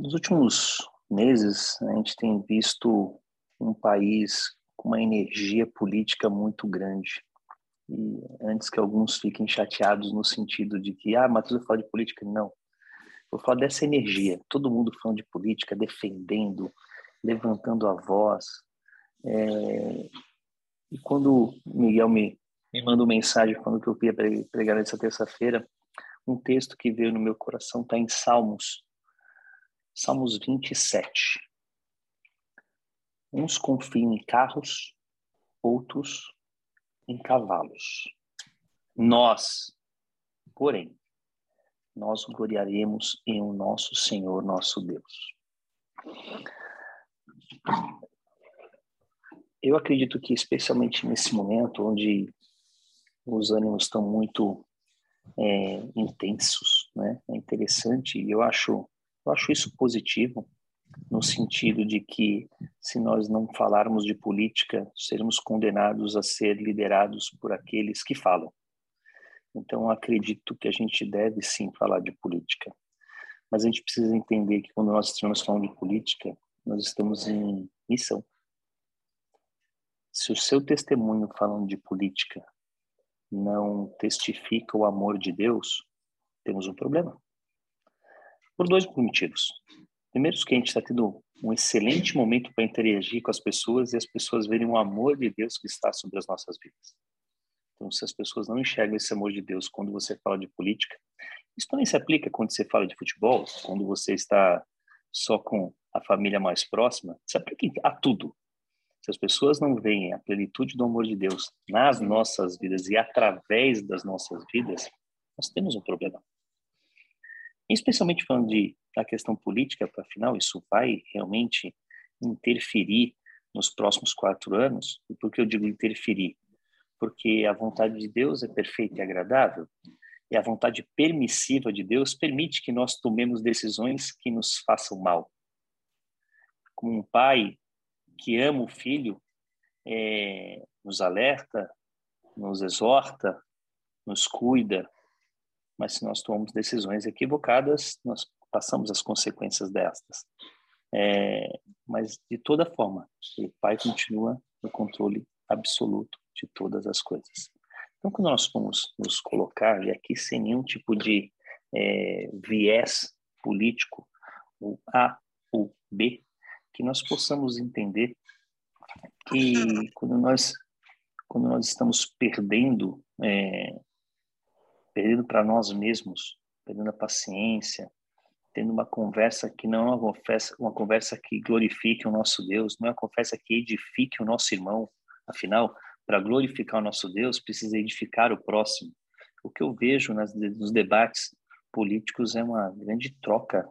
Nos últimos meses, a gente tem visto um país com uma energia política muito grande. E antes que alguns fiquem chateados no sentido de que, ah, Matheus fala de política, não. Vou falar dessa energia, todo mundo falando de política, defendendo, levantando a voz. É... E quando Miguel me, me mandou mensagem falando que eu ia pregar nessa terça-feira, um texto que veio no meu coração está em Salmos, Salmos 27. Uns confiam em carros, outros em cavalos. Nós, porém, nós gloriaremos em o nosso Senhor, nosso Deus. Eu acredito que, especialmente nesse momento onde os ânimos estão muito é, intensos, né? É interessante eu acho eu acho isso positivo, no sentido de que, se nós não falarmos de política, seremos condenados a ser liderados por aqueles que falam. Então, acredito que a gente deve sim falar de política. Mas a gente precisa entender que quando nós estamos falando de política, nós estamos em missão. Se o seu testemunho falando de política não testifica o amor de Deus, temos um problema. Por dois motivos. Primeiro, que a gente está tendo um excelente momento para interagir com as pessoas e as pessoas verem o amor de Deus que está sobre as nossas vidas. Então, se as pessoas não enxergam esse amor de Deus quando você fala de política, isso também se aplica quando você fala de futebol, quando você está só com a família mais próxima, se aplica a tudo. Se as pessoas não veem a plenitude do amor de Deus nas nossas vidas e através das nossas vidas, nós temos um problema especialmente falando de da questão política, afinal, isso vai realmente interferir nos próximos quatro anos. E por que eu digo interferir? Porque a vontade de Deus é perfeita e agradável, e a vontade permissiva de Deus permite que nós tomemos decisões que nos façam mal. Como um pai que ama o filho, é, nos alerta, nos exorta, nos cuida, mas se nós tomamos decisões equivocadas, nós passamos as consequências destas. É, mas, de toda forma, o Pai continua no controle absoluto de todas as coisas. Então, quando nós vamos nos colocar, e aqui sem nenhum tipo de é, viés político, o A ou B, que nós possamos entender que quando nós, quando nós estamos perdendo é, perdendo para nós mesmos, perdendo a paciência, tendo uma conversa que não é uma conversa, uma conversa que glorifique o nosso Deus, não é uma conversa que edifique o nosso irmão. Afinal, para glorificar o nosso Deus, precisa edificar o próximo. O que eu vejo nas, nos debates políticos é uma grande troca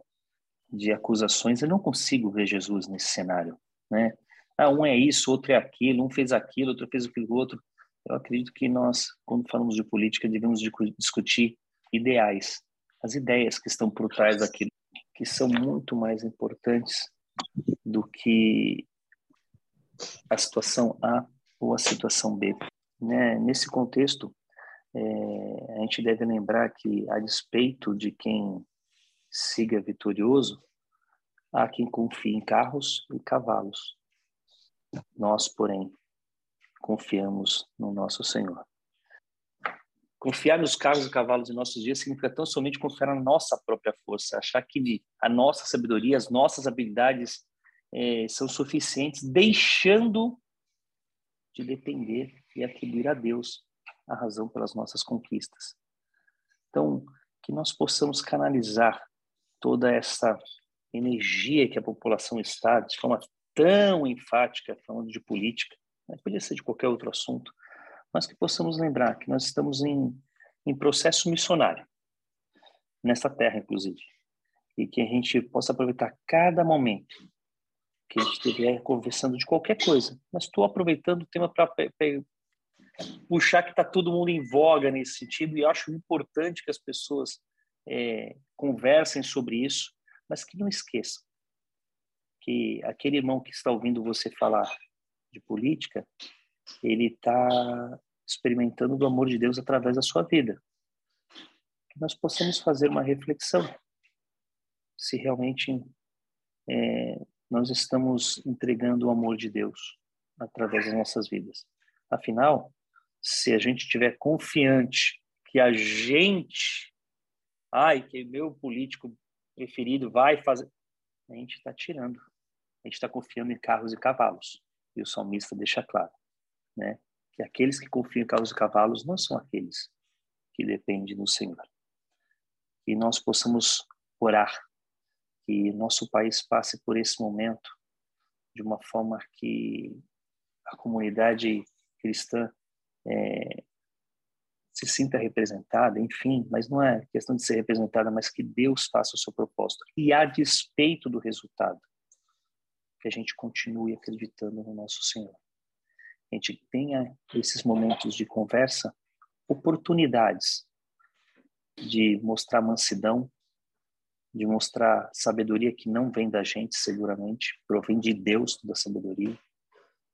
de acusações. Eu não consigo ver Jesus nesse cenário, né? Ah, um é isso, outro é aquilo, um fez aquilo, outro fez aquilo outro. Eu acredito que nós, quando falamos de política, devemos discutir ideais, as ideias que estão por trás daquilo, que são muito mais importantes do que a situação A ou a situação B. Né? Nesse contexto, é, a gente deve lembrar que, a despeito de quem siga vitorioso, há quem confie em carros e cavalos. Nós, porém, confiamos no nosso Senhor. Confiar nos carros e cavalos em nossos dias significa tão somente confiar na nossa própria força, achar que a nossa sabedoria, as nossas habilidades é, são suficientes, deixando de depender e atribuir a Deus a razão pelas nossas conquistas. Então, que nós possamos canalizar toda essa energia que a população está, de forma tão enfática, falando de política, né? podia ser de qualquer outro assunto, mas que possamos lembrar que nós estamos em, em processo missionário, nessa terra, inclusive, e que a gente possa aproveitar cada momento que a gente estiver conversando de qualquer coisa, mas estou aproveitando o tema para puxar que está todo mundo em voga nesse sentido e acho importante que as pessoas é, conversem sobre isso, mas que não esqueçam que aquele irmão que está ouvindo você falar de política, ele está experimentando do amor de Deus através da sua vida. Que nós possamos fazer uma reflexão se realmente é, nós estamos entregando o amor de Deus através das nossas vidas. Afinal, se a gente estiver confiante que a gente, ai, que meu político preferido vai fazer, a gente está tirando, a gente está confiando em carros e cavalos. E o salmista deixa claro, né, que aqueles que confiam em carros e cavalos não são aqueles que dependem do Senhor. Que nós possamos orar, que nosso país passe por esse momento de uma forma que a comunidade cristã é, se sinta representada, enfim, mas não é questão de ser representada, mas que Deus faça o seu propósito. E a despeito do resultado, que a gente continue acreditando no nosso Senhor. A gente tenha esses momentos de conversa, oportunidades de mostrar mansidão, de mostrar sabedoria que não vem da gente, seguramente, provém de Deus toda a sabedoria,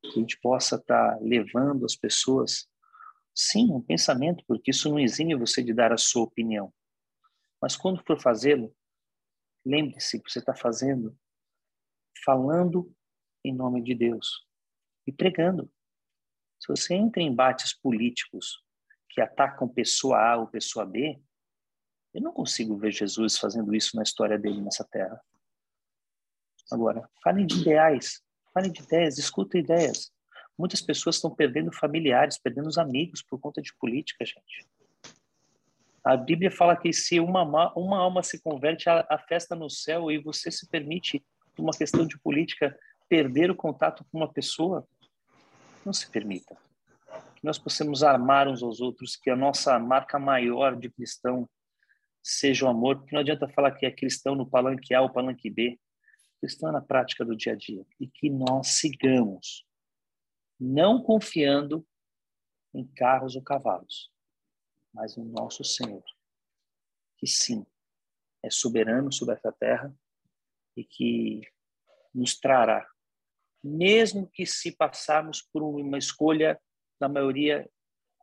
que a gente possa estar tá levando as pessoas, sim, um pensamento, porque isso não exime você de dar a sua opinião. Mas quando for fazê-lo, lembre-se que você está fazendo, falando em nome de Deus e pregando. Se você entra em embates políticos que atacam pessoa A ou pessoa B, eu não consigo ver Jesus fazendo isso na história dele nessa terra. Agora, falem de ideais, falem de ideias, discutam ideias. Muitas pessoas estão perdendo familiares, perdendo os amigos por conta de política, gente. A Bíblia fala que se uma, uma alma se converte, a festa no céu e você se permite, por uma questão de política, perder o contato com uma pessoa, não se permita. Que nós possamos amar uns aos outros, que a nossa marca maior de cristão seja o amor, porque não adianta falar que é cristão no palanque A ou palanque B, cristão é na prática do dia a dia, e que nós sigamos, não confiando em carros ou cavalos, mas no nosso Senhor, que sim, é soberano sobre essa terra e que nos trará, mesmo que se passarmos por uma escolha da maioria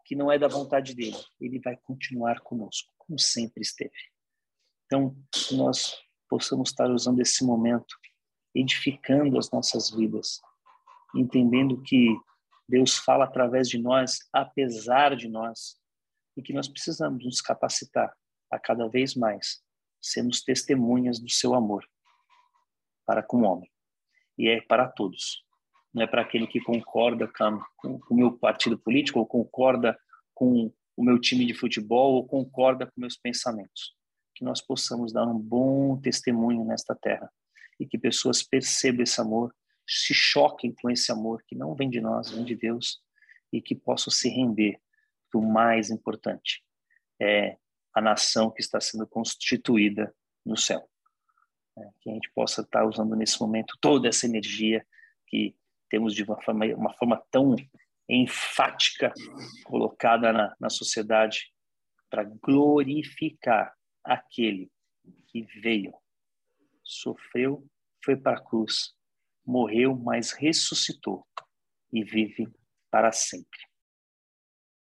que não é da vontade dele, ele vai continuar conosco como sempre esteve. Então, que nós possamos estar usando esse momento, edificando as nossas vidas, entendendo que Deus fala através de nós, apesar de nós, e que nós precisamos nos capacitar a cada vez mais sermos testemunhas do seu amor para com o homem. E é para todos. Não é para aquele que concorda com, o meu partido político ou concorda com o meu time de futebol ou concorda com meus pensamentos. Que nós possamos dar um bom testemunho nesta terra e que pessoas percebam esse amor, se choquem com esse amor que não vem de nós, vem de Deus e que possam se render. O mais importante é a nação que está sendo constituída no céu. É, que a gente possa estar usando nesse momento toda essa energia que temos de uma forma, uma forma tão enfática colocada na, na sociedade para glorificar aquele que veio, sofreu, foi para a cruz, morreu, mas ressuscitou e vive para sempre.